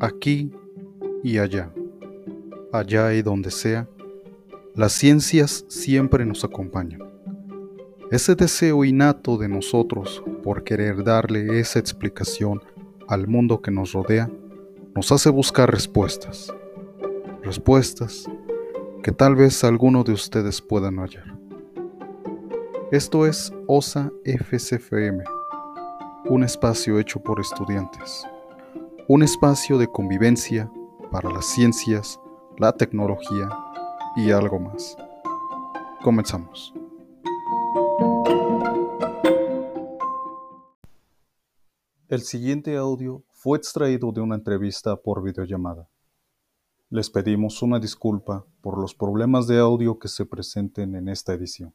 aquí y allá, allá y donde sea, las ciencias siempre nos acompañan. Ese deseo innato de nosotros por querer darle esa explicación al mundo que nos rodea nos hace buscar respuestas. Respuestas que tal vez alguno de ustedes puedan hallar. Esto es OSA FCFM, un espacio hecho por estudiantes, un espacio de convivencia para las ciencias, la tecnología y algo más. Comenzamos. El siguiente audio fue extraído de una entrevista por videollamada. Les pedimos una disculpa por los problemas de audio que se presenten en esta edición.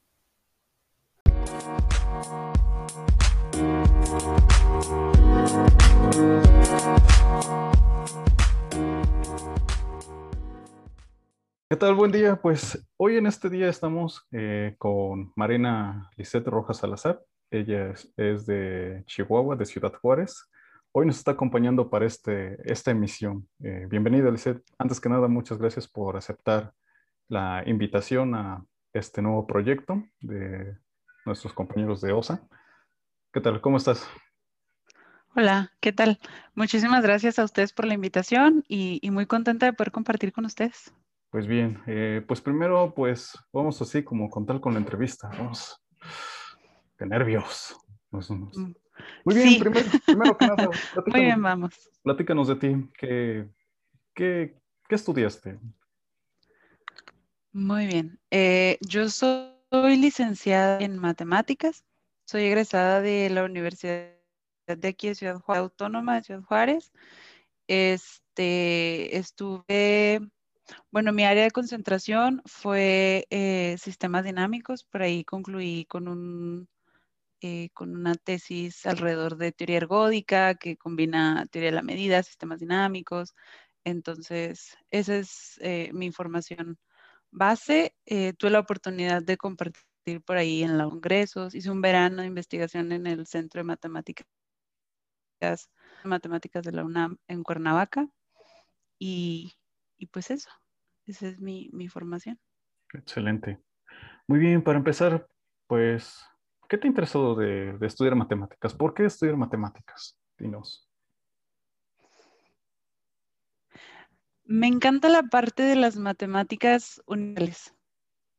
¿Qué tal? Buen día. Pues hoy en este día estamos eh, con Marina Lisette Rojas Salazar. Ella es, de Chihuahua, de Ciudad Juárez. Hoy nos está acompañando para este, esta emisión. Eh, bienvenida, Lisette. Antes que nada, muchas gracias por aceptar la invitación a este nuevo proyecto de nuestros compañeros de OSA. ¿Qué tal? ¿Cómo estás? Hola, ¿qué tal? Muchísimas gracias a ustedes por la invitación y, muy contenta de poder compartir con ustedes. Pues bien, eh, pues primero, pues vamos así como contar con la entrevista. Vamos. Qué nervios. Mm. Muy bien, primero, primero, que nada, Muy bien, vamos. Platícanos de ti. ¿Qué, qué, qué estudiaste? Muy bien. Eh, yo soy licenciada en matemáticas. Soy egresada de la Universidad de aquí de Ciudad Juárez, Autónoma de Ciudad Juárez. Este, estuve, bueno, mi área de concentración fue eh, sistemas dinámicos, por ahí concluí con un eh, con una tesis alrededor de teoría ergódica que combina teoría de la medida, sistemas dinámicos. Entonces, esa es eh, mi información base. tuve la oportunidad de compartir por ahí en los congresos. Hice un verano de investigación en el Centro de Matemáticas, Matemáticas de la UNAM en Cuernavaca. Y, pues eso, esa es mi, formación. Excelente. Muy bien, para empezar, pues, ¿qué te interesó de, de estudiar matemáticas? ¿Por qué estudiar matemáticas? Dinos. Me encanta la parte de las matemáticas universales.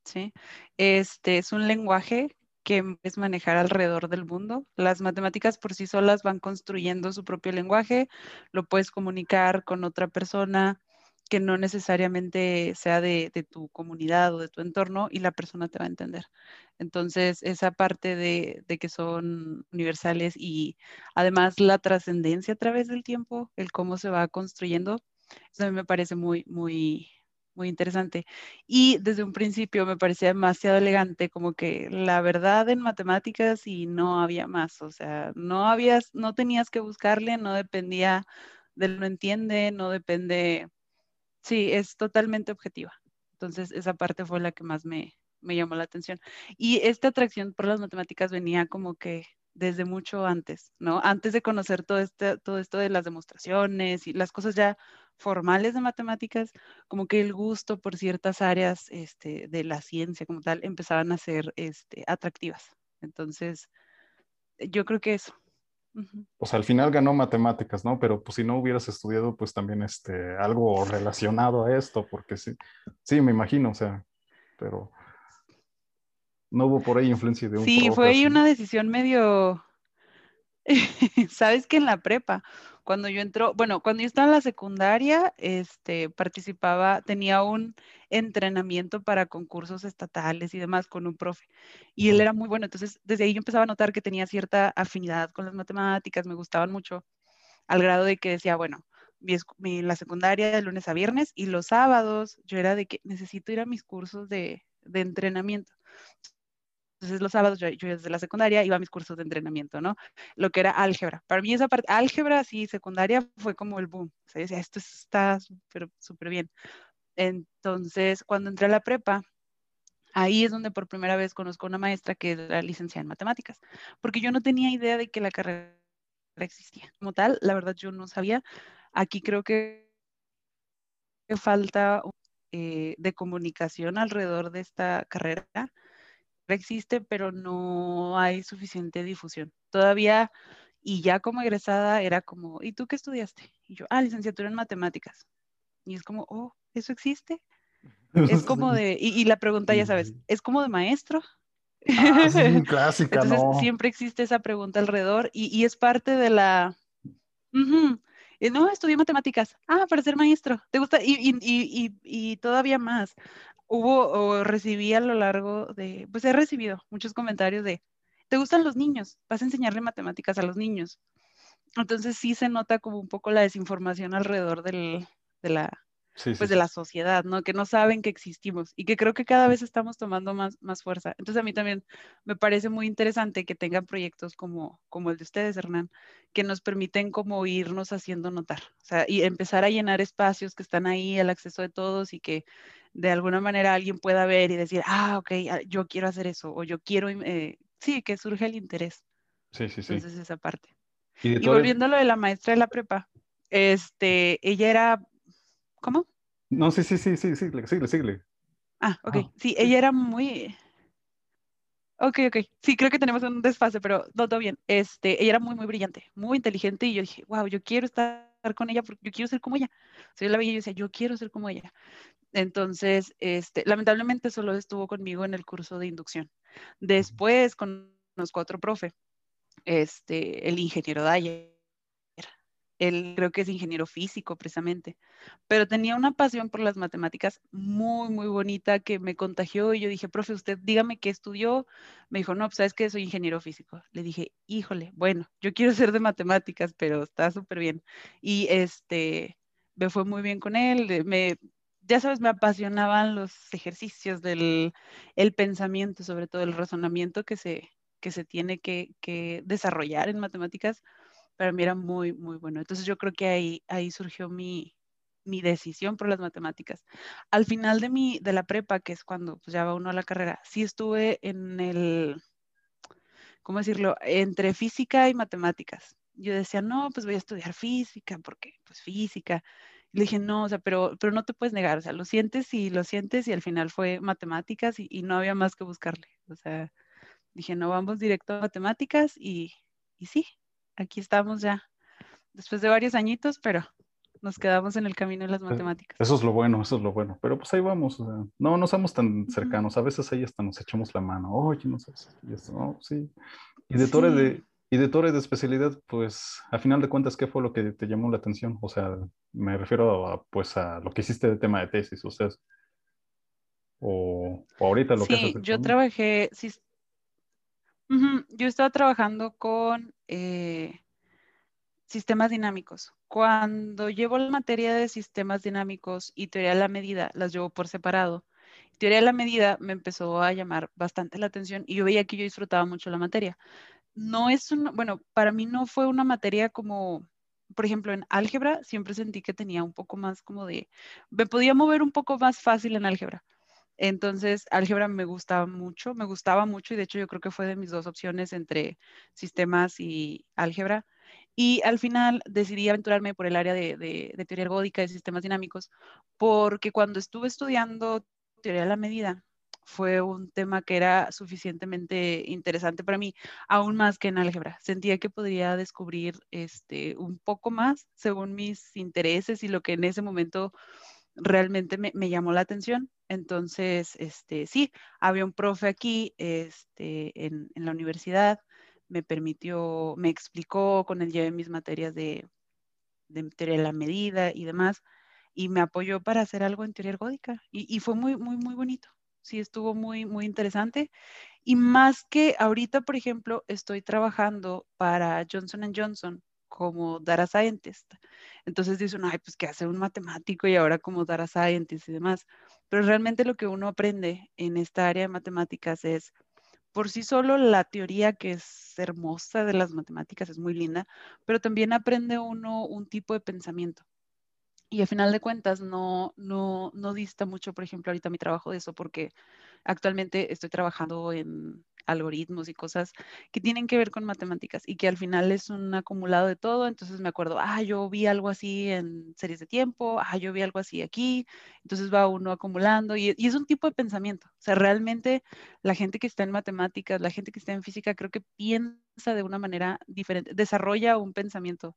¿sí? Este es un lenguaje que es manejar alrededor del mundo. Las matemáticas por sí solas van construyendo su propio lenguaje, lo puedes comunicar con otra persona que no necesariamente sea de, tu comunidad o de tu entorno y la persona te va a entender. Entonces, esa parte de, de que son universales y además la trascendencia a través del tiempo, el cómo se va construyendo, eso a mí me parece muy, muy, muy interesante. Y desde un principio me parecía demasiado elegante, como que la verdad en matemáticas y no había más, o sea, no habías, no tenías que buscarle, no dependía de lo entiende, no depende, sí, es totalmente objetiva. Entonces, esa parte fue la que más me, me llamó la atención. Y esta atracción por las matemáticas venía como que desde mucho antes, ¿no? Antes de conocer todo, este, todo esto de las demostraciones y las cosas ya formales de matemáticas, como que el gusto por ciertas áreas este, de la ciencia como tal empezaban a ser este, atractivas. Entonces, yo creo que eso. Pues al final ganó matemáticas, ¿no? Pero pues si no hubieras estudiado pues también este, algo relacionado a esto, porque sí, sí, me imagino, o sea, pero no hubo por ahí influencia de un... Sí, fue ahí una decisión medio... Sabes que en la prepa, cuando yo entró, bueno, cuando yo estaba en la secundaria, este, participaba, tenía un entrenamiento para concursos estatales y demás con un profe. Y él era muy bueno. Entonces, desde ahí yo empezaba a notar que tenía cierta afinidad con las matemáticas, me gustaban mucho, al grado de que decía, bueno, mi, la secundaria de lunes a viernes y los sábados yo era de que necesito ir a mis cursos de, de entrenamiento. Entonces los sábados yo, desde la secundaria iba a mis cursos de entrenamiento, ¿no? Lo que era álgebra. Para mí esa parte, álgebra, sí, secundaria fue como el boom. O sea, decía, esto está súper, súper bien. Entonces, cuando entré a la prepa, ahí es donde por primera vez conozco a una maestra que era licenciada en matemáticas, porque yo no tenía idea de que la carrera existía. Como tal, la verdad yo no sabía Aquí creo que falta eh, de comunicación alrededor de esta carrera. Existe, pero no hay suficiente difusión. Todavía, y ya como egresada, era como, ¿y tú qué estudiaste? Y yo, ah, licenciatura en matemáticas. Y es como, oh, ¿eso existe? Es como de, y, la pregunta, ya sabes, ¿es como de maestro? Ah, sí, clásica, Entonces, siempre existe esa pregunta alrededor y, es parte de la... no, estudié matemáticas. Ah, para ser maestro. ¿Te gusta? Y, y, todavía más. Hubo o recibí a lo largo de, pues he recibido muchos comentarios de, ¿te gustan los niños? Vas a enseñarle matemáticas a los niños. Entonces sí se nota como un poco la desinformación alrededor del, de la, pues de la sociedad, ¿no? Que no saben que existimos y que creo que cada vez estamos tomando más, más fuerza. Entonces a mí también me parece muy interesante que tengan proyectos como, como el de ustedes, Hernán, que nos permiten como irnos haciendo notar, o sea, y empezar a llenar espacios que están ahí al acceso de todos y que de alguna manera alguien pueda ver y decir, ah, ok, ah, yo quiero hacer eso o yo quiero, eh, sí, que surge el interés. Sí, sí, sí. Entonces esa parte. Y, y volviendo a lo de la maestra de la prepa, este, ella era ¿Cómo? No, sí, sí, sí, sí, sí, sigue, sigue. Ah, ok. sí, ella era muy... Ok, ok. Sí, creo que tenemos un desfase, pero no, todo bien. Este, ella era muy, muy brillante, muy inteligente y yo dije, wow, yo quiero estar con ella porque yo quiero ser como ella. O sea, yo la veía y yo decía, yo quiero ser como ella. Entonces, este, lamentablemente solo estuvo conmigo en el curso de inducción. Después conozco a otro profe, este, el ingeniero Daya él creo que es ingeniero físico precisamente, pero tenía una pasión por las matemáticas muy, muy bonita que me contagió y yo dije, profe, usted dígame qué estudió. Me dijo, no, pues sabes que soy ingeniero físico. Le dije, híjole, bueno, yo quiero ser de matemáticas, pero está súper bien. Y este, me fue muy bien con él, me, ya sabes, me apasionaban los ejercicios del el pensamiento, sobre todo el razonamiento que se, que se tiene que, que desarrollar en matemáticas para mí era muy, muy bueno. Entonces yo creo que ahí, ahí surgió mi, mi decisión por las matemáticas. Al final de, mi, de la prepa, que es cuando pues, ya va uno a la carrera, sí estuve en el, ¿cómo decirlo?, entre física y matemáticas. Yo decía, no, pues voy a estudiar física, porque pues física. le dije, no, o sea, pero, pero no te puedes negar, o sea, lo sientes y lo sientes y al final fue matemáticas y, y no había más que buscarle. O sea, dije, no, vamos directo a matemáticas y, y sí, aquí estamos ya, después de varios añitos, pero nos quedamos en el camino de las matemáticas. Eso es lo bueno, eso es lo bueno. Pero pues ahí vamos, no, no somos tan cercanos, a veces ahí hasta nos echamos la mano, oye, no sé, y esto, no, sí. Y de Torre de, y de Torre de especialidad, pues, a final de cuentas, ¿qué fue lo que te llamó la atención? O sea, me refiero a, pues, a lo que hiciste de tema de tesis, o sea, o, ahorita lo que Sí, yo trabajé, sí, yo estaba trabajando con eh, sistemas dinámicos. Cuando llevo la materia de sistemas dinámicos y teoría de la medida, las llevo por separado. Teoría de la medida me empezó a llamar bastante la atención y yo veía que yo disfrutaba mucho la materia. No es un, bueno, para mí no fue una materia como, por ejemplo, en álgebra siempre sentí que tenía un poco más como de, me podía mover un poco más fácil en álgebra entonces, álgebra me gustaba mucho, me gustaba mucho y de hecho yo creo que fue de mis dos opciones entre sistemas y álgebra. Y al final decidí aventurarme por el área de, teoría ergódica de sistemas dinámicos, porque cuando estuve estudiando teoría de la medida, fue un tema que era suficientemente interesante para mí, aún más que en álgebra. Sentía que podría descubrir este, un poco más según mis intereses y lo que en ese momento realmente me, me llamó la atención. Entonces, este, sí, había un profe aquí este, en, en, la universidad, me permitió, me explicó, con él llevé mis materias de, de teoría de la medida y demás, y me apoyó para hacer algo en teoría ergódica. Y, y, fue muy, muy, muy bonito. Sí, estuvo muy, muy interesante. Y más que ahorita, por ejemplo, estoy trabajando para Johnson Johnson como data scientist. Entonces dice ay, pues que hace un matemático y ahora como data scientist y demás. Pero realmente lo que uno aprende en esta área de matemáticas es, por sí solo la teoría que es hermosa de las matemáticas es muy linda, pero también aprende uno un tipo de pensamiento. Y al final de cuentas no, no, no dista mucho, por ejemplo, ahorita mi trabajo de eso, porque actualmente estoy trabajando en algoritmos y cosas que tienen que ver con matemáticas y que al final es un acumulado de todo. Entonces me acuerdo, ah, yo vi algo así en series de tiempo, ah, yo vi algo así aquí. Entonces va uno acumulando y, es un tipo de pensamiento. O sea, realmente la gente que está en matemáticas, la gente que está en física, creo que piensa de una manera diferente, desarrolla un pensamiento,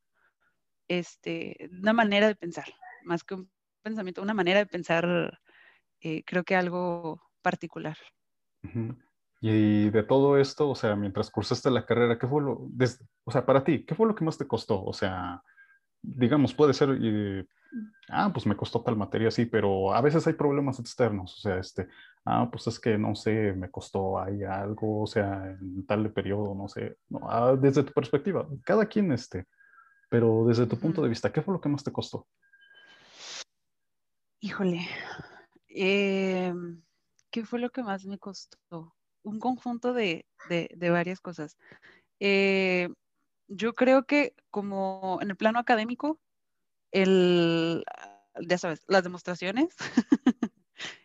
este, una manera de pensar, más que un pensamiento, una manera de pensar, eh, creo que algo particular. Y de todo esto, o sea, mientras cursaste la carrera, ¿qué fue lo, o sea, para ti, qué fue lo que más te costó? O sea, digamos, puede ser, ah, pues me costó tal materia, sí, pero a veces hay problemas externos, o sea, este, ah, pues es que no sé, me costó ahí algo, o sea, en tal periodo, no sé, ah, desde tu perspectiva, cada quien, este, pero desde tu punto de vista, ¿qué fue lo que más te costó? Híjole, eh, ¿qué fue lo que más me costó? Un conjunto de, varias cosas. Eh, yo creo que como en el plano académico, el, ya sabes, las demostraciones,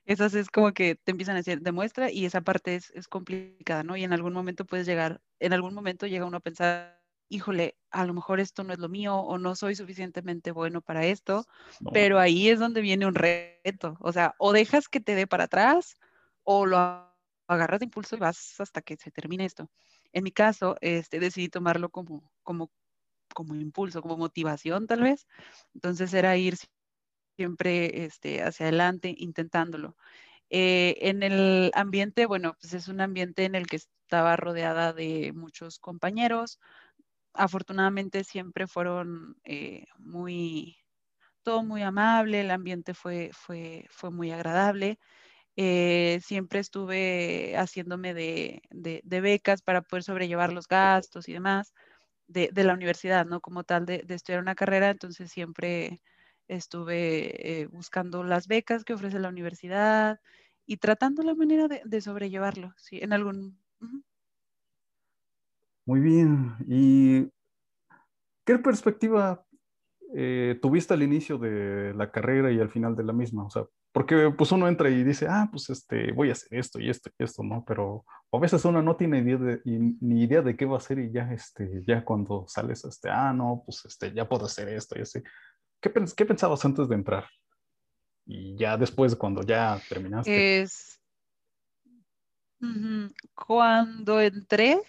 esas es como que te empiezan a decir, demuestra y esa parte es, complicada, ¿no? Y en algún momento puedes llegar, en algún momento llega uno a pensar, híjole, a lo mejor esto no es lo mío o no soy suficientemente bueno para esto, pero ahí es donde viene un reto, o sea, o dejas que te dé para atrás o lo agarras de impulso y vas hasta que se termine esto. En mi caso, este, decidí tomarlo como, como, como impulso, como motivación tal vez. Entonces era ir siempre este, hacia adelante intentándolo. Eh, en el ambiente, bueno, pues es un ambiente en el que estaba rodeada de muchos compañeros. Afortunadamente siempre fueron eh, muy, todo muy amable, el ambiente fue, fue, fue muy agradable. Eh, siempre estuve haciéndome de, becas para poder sobrellevar los gastos y demás de, la universidad, ¿no? Como tal de, estudiar una carrera, entonces siempre estuve eh, buscando las becas que ofrece la universidad y tratando la manera de, sobrellevarlo, ¿sí? En algún... Muy bien. ¿Y qué perspectiva eh, tuviste al inicio de la carrera y al final de la misma? O sea, porque pues uno entra y dice, ah, pues este, voy a hacer esto y esto y esto, ¿no? Pero a veces uno no tiene idea de, ni idea de qué va a hacer y ya, este, ya cuando sales, este, ah, no, pues este, ya puedo hacer esto y así. ¿Qué, qué pensabas antes de entrar? Y ya después, cuando ya terminaste. Es... Cuando entré,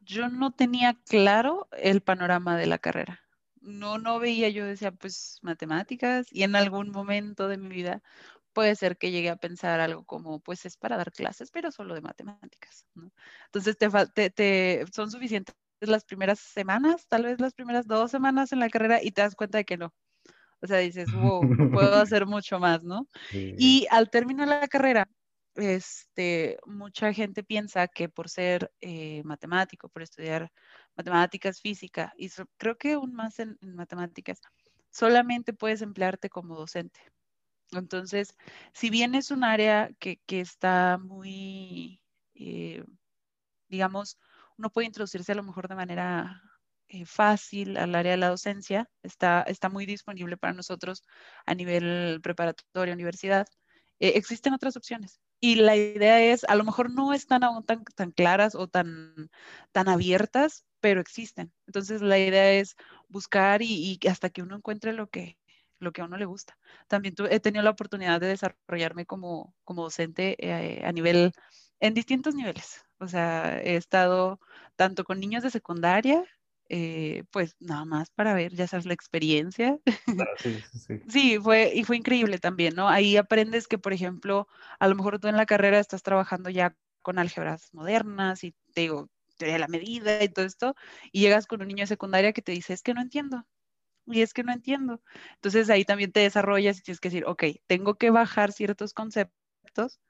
yo no tenía claro el panorama de la carrera no, no veía, yo decía, pues matemáticas, y en algún momento de mi vida puede ser que llegue a pensar algo como, pues es para dar clases, pero solo de matemáticas, Entonces te, te, son suficientes las primeras semanas, tal vez las primeras dos semanas en la carrera y te das cuenta de que no. O sea, dices, wow, puedo hacer mucho más, ¿no? Y al terminar la carrera, este, mucha gente piensa que por ser eh, matemático, por estudiar matemáticas, física, y creo que aún más en, matemáticas, solamente puedes emplearte como docente. Entonces, si bien es un área que, está muy, eh, digamos, uno puede introducirse a lo mejor de manera eh, fácil al área de la docencia, está, está muy disponible para nosotros a nivel preparatoria, universidad, existen otras opciones. Y la idea es, a lo mejor no están aún tan, tan claras o tan, tan abiertas, pero existen. Entonces la idea es buscar y, hasta que uno encuentre lo que, lo que a uno le gusta. También he tenido la oportunidad de desarrollarme como, como docente eh, a nivel, en distintos niveles. O sea, he estado tanto con niños de secundaria eh, pues nada más para ver, ya sabes, la experiencia. sí, sí, sí. fue, y fue increíble también, ¿no? Ahí aprendes que, por ejemplo, a lo mejor tú en la carrera estás trabajando ya con álgebras modernas y te digo, teoría de la medida y todo esto, y llegas con un niño de secundaria que te dice, es que no entiendo. Y es que no entiendo. Entonces ahí también te desarrollas y tienes que decir, ok, tengo que bajar ciertos conceptos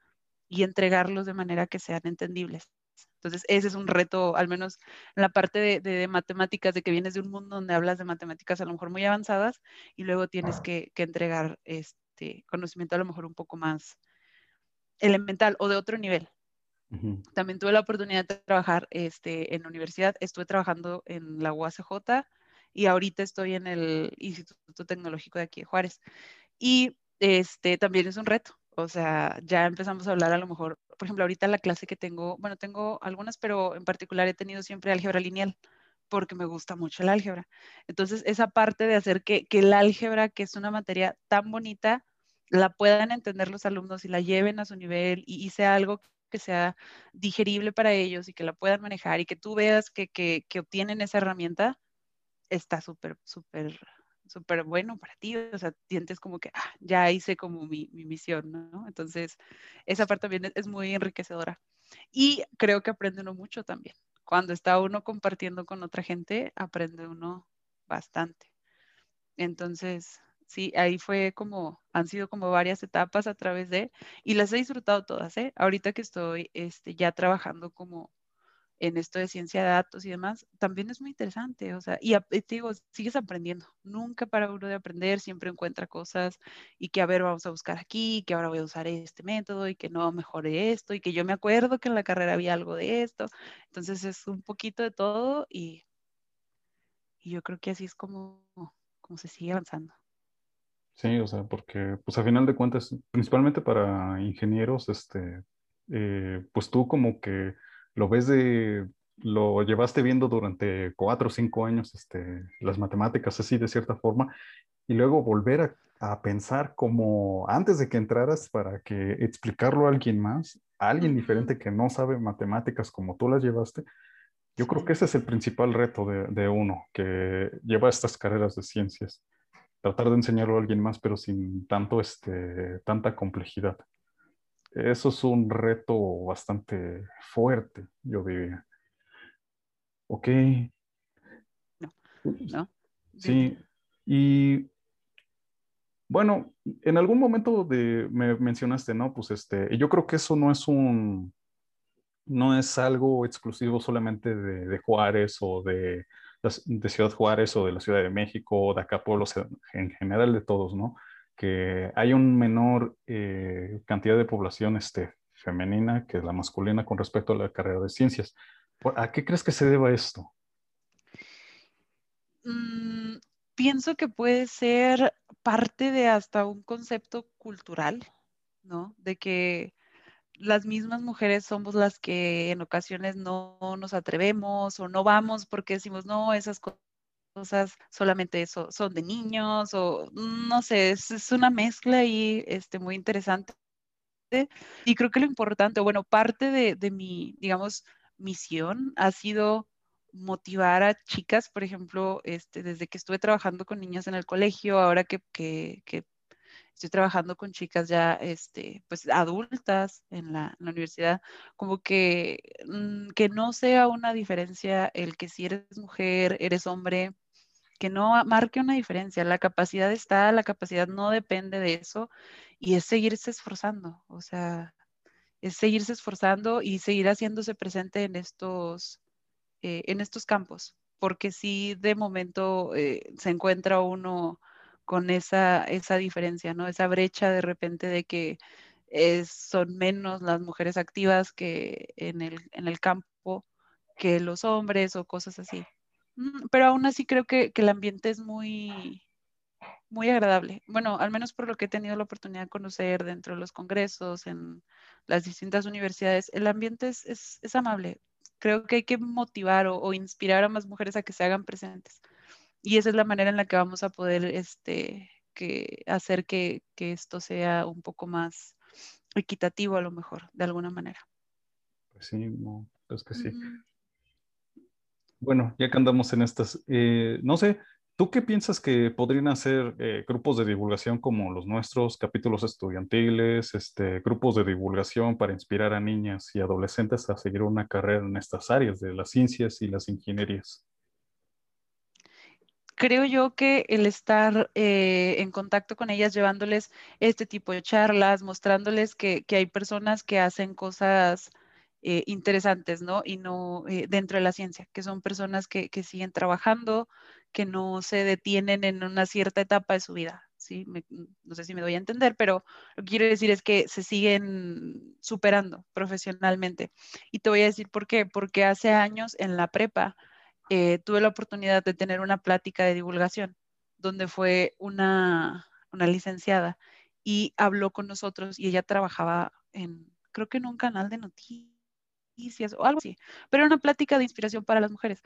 y entregarlos de manera que sean entendibles. Entonces, ese es un reto, al menos en la parte de, matemáticas, de que vienes de un mundo donde hablas de matemáticas a lo mejor muy avanzadas y luego tienes que, entregar este conocimiento a lo mejor un poco más elemental o de otro nivel. También tuve la oportunidad de trabajar este, en la universidad, estuve trabajando en la UACJ y ahorita estoy en el Instituto Tecnológico de aquí de Juárez. Y este, también es un reto, o sea, ya empezamos a hablar a lo mejor por ejemplo, ahorita la clase que tengo, bueno, tengo algunas, pero en particular he tenido siempre álgebra lineal porque me gusta mucho el álgebra. Entonces, esa parte de hacer que, que el álgebra, que es una materia tan bonita, la puedan entender los alumnos y la lleven a su nivel y, sea algo que sea digerible para ellos y que la puedan manejar y que tú veas que, que, que obtienen esa herramienta, está súper, súper, súper bueno para ti. O sea, sientes como que ah, ya hice como mi, mi, misión, ¿no? Entonces, esa parte también es, muy enriquecedora. Y creo que aprende uno mucho también. Cuando está uno compartiendo con otra gente, aprende uno bastante. Entonces, sí, ahí fue como, han sido como varias etapas a través de, y las he disfrutado todas, ¿eh? Ahorita que estoy este, ya trabajando como en esto de ciencia de datos y demás, también es muy interesante, o sea, y, te digo, sigues aprendiendo, nunca para uno de aprender, siempre encuentra cosas y que a ver, vamos a buscar aquí, que ahora voy a usar este método y que no mejore esto y que yo me acuerdo que en la carrera había algo de esto, entonces es un poquito de todo y, y yo creo que así es como, como se sigue avanzando. Sí, o sea, porque pues a final de cuentas, principalmente para ingenieros, este, eh, pues tú como que lo ves de, lo llevaste viendo durante cuatro o cinco años, este, las matemáticas así de cierta forma, y luego volver a, a pensar como antes de que entraras para que explicarlo a alguien más, a alguien diferente que no sabe matemáticas como tú las llevaste, yo creo que ese es el principal reto de, de uno que lleva estas carreras de ciencias tratar de enseñarlo a alguien más, pero sin tanto, este, tanta complejidad. Eso es un reto bastante fuerte, yo diría. Ok. No, no. Sí, y bueno, en algún momento de, me mencionaste, ¿no? Pues este, yo creo que eso no es un, no es algo exclusivo solamente de, de Juárez o de de Ciudad Juárez o de la Ciudad de México o de acá pueblos en general de todos, ¿no? Que hay un menor eh, cantidad de población este, femenina que la masculina con respecto a la carrera de ciencias. ¿A qué crees que se deba esto? Mm, pienso que puede ser parte de hasta un concepto cultural, ¿no? De que las mismas mujeres somos las que en ocasiones no nos atrevemos o no vamos porque decimos, no, esas cosas solamente eso, son de niños o no sé, es, una mezcla y este, muy interesante. Y creo que lo importante, bueno, parte de, mi, digamos, misión ha sido motivar a chicas, por ejemplo, este, desde que estuve trabajando con niñas en el colegio, ahora que, que estoy trabajando con chicas ya, este, pues adultas en la, universidad, como que, mm, que no sea una diferencia el que si eres mujer, eres hombre, que no marque una diferencia. La capacidad está, la capacidad no depende de eso y es seguirse esforzando, o sea, es seguirse esforzando y seguir haciéndose presente en estos, eh, en estos campos, porque si de momento eh, se encuentra uno con esa, esa diferencia, ¿no? Esa brecha de repente de que son menos las mujeres activas que en el, en el campo que los hombres o cosas así. Mm, pero aún así creo que, que, el ambiente es muy, muy agradable. Bueno, al menos por lo que he tenido la oportunidad de conocer dentro de los congresos, en las distintas universidades, el ambiente es, es, es amable. Creo que hay que motivar o, inspirar a más mujeres a que se hagan presentes y esa es la manera en la que vamos a poder este, que hacer que, que, esto sea un poco más equitativo a lo mejor, de alguna manera. Pues sí, no, es que sí. Bueno, ya que andamos en estas, eh, no sé, ¿tú qué piensas que podrían hacer eh, grupos de divulgación como los nuestros, capítulos estudiantiles, este, grupos de divulgación para inspirar a niñas y adolescentes a seguir una carrera en estas áreas de las ciencias y las ingenierías? Creo yo que el estar eh, en contacto con ellas, llevándoles este tipo de charlas, mostrándoles que, que hay personas que hacen cosas eh, interesantes, ¿no? Y no eh, dentro de la ciencia, que son personas que, que, siguen trabajando, que no se detienen en una cierta etapa de su vida. ¿sí? no sé si me doy a entender, pero lo que quiero decir es que se siguen superando profesionalmente. Y te voy a decir por qué, porque hace años en la prepa, eh, tuve la oportunidad de tener una plática de divulgación donde fue una, una licenciada y habló con nosotros y ella trabajaba en, creo que en un canal de noticias o algo así, pero era una plática de inspiración para las mujeres.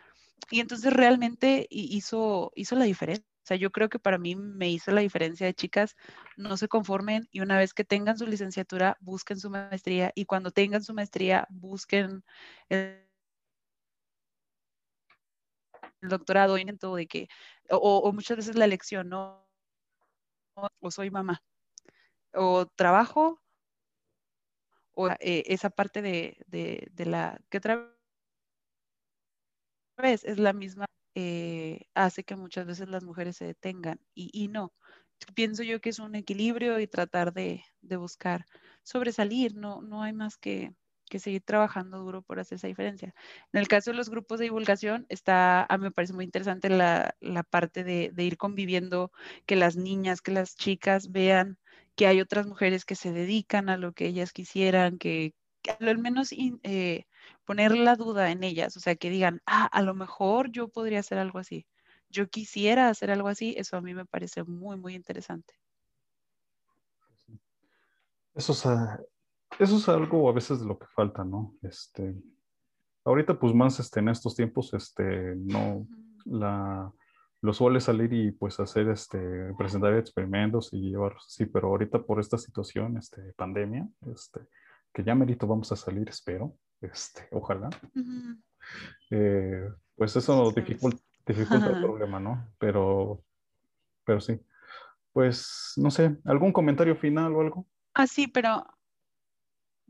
Y entonces realmente hizo, hizo la diferencia. O sea, yo creo que para mí me hizo la diferencia de chicas, no se conformen y una vez que tengan su licenciatura, busquen su maestría y cuando tengan su maestría, busquen el, doctorado, todo de que, o, muchas veces la elección, ¿no? O soy mamá, o trabajo, o eh, esa parte de, de, de la que otra vez es la misma eh, hace que muchas veces las mujeres se detengan y, no. Pienso yo que es un equilibrio y tratar de, buscar sobresalir, no, no hay más que, seguir trabajando duro por hacer esa diferencia. En el caso de los grupos de divulgación, está, a mí me parece muy interesante la, parte de, ir conviviendo, que las niñas, que las chicas vean que hay otras mujeres que se dedican a lo que ellas quisieran, que, al menos eh, poner la duda en ellas, o sea, que digan, ah, a lo mejor yo podría hacer algo así, yo quisiera hacer algo así, eso a mí me parece muy, muy interesante. Eso es, eso es algo a veces de lo que falta, ¿no? Este, ahorita pues más este, en estos tiempos, este, no, la, lo suele salir y pues hacer, este, presentar experimentos y llevarlos sí, pero ahorita por esta situación, este, pandemia, este, que ya merito vamos a salir, espero, este, ojalá. Eh, pues eso dificulta, dificulta el problema, ¿no? Pero, pero sí. Pues, no sé, ¿algún comentario final o algo? Ah, sí, pero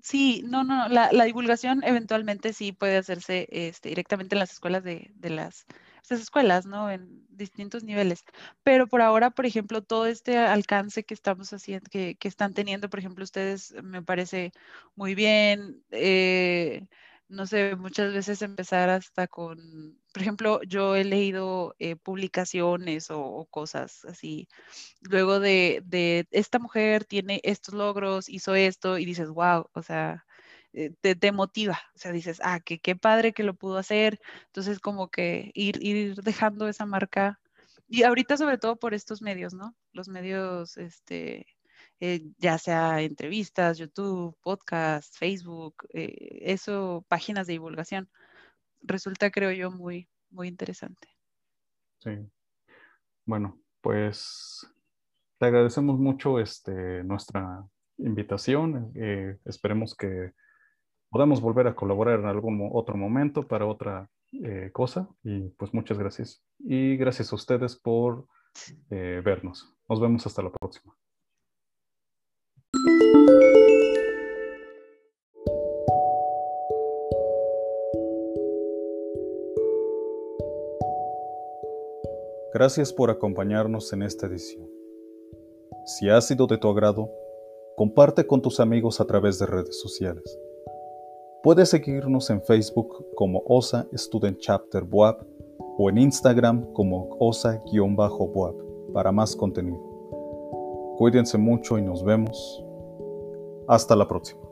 sí, no, no, la, la divulgación eventualmente sí puede hacerse este, directamente en las escuelas de, las estas escuelas, ¿no? En distintos niveles. Pero por ahora, por ejemplo, todo este alcance que estamos haciendo, que, que están teniendo, por ejemplo, ustedes me parece muy bien. Eh, no sé, muchas veces empezar hasta con, por ejemplo, yo he leído eh, publicaciones o, cosas así, luego de, de, esta mujer tiene estos logros, hizo esto y dices, wow, o sea, eh, te, motiva, o sea, dices, ah, que qué padre que lo pudo hacer, entonces como que ir, ir dejando esa marca, y ahorita sobre todo por estos medios, ¿no? Los medios, este, eh, ya sea entrevistas, YouTube, podcast, Facebook, eh, eso, páginas de divulgación, resulta, creo yo, muy, muy interesante. Sí. Bueno, pues te agradecemos mucho este, nuestra invitación. esperemos que podamos volver a colaborar en algún otro momento para otra eh, cosa. Y pues muchas gracias. Y gracias a ustedes por eh, vernos. Nos vemos hasta la próxima. Gracias por acompañarnos en esta edición. Si ha sido de tu agrado, comparte con tus amigos a través de redes sociales. Puedes seguirnos en Facebook como OSA Student Chapter BUAP o en Instagram como OSA-BUAP para más contenido. Cuídense mucho y nos vemos. Hasta la próxima.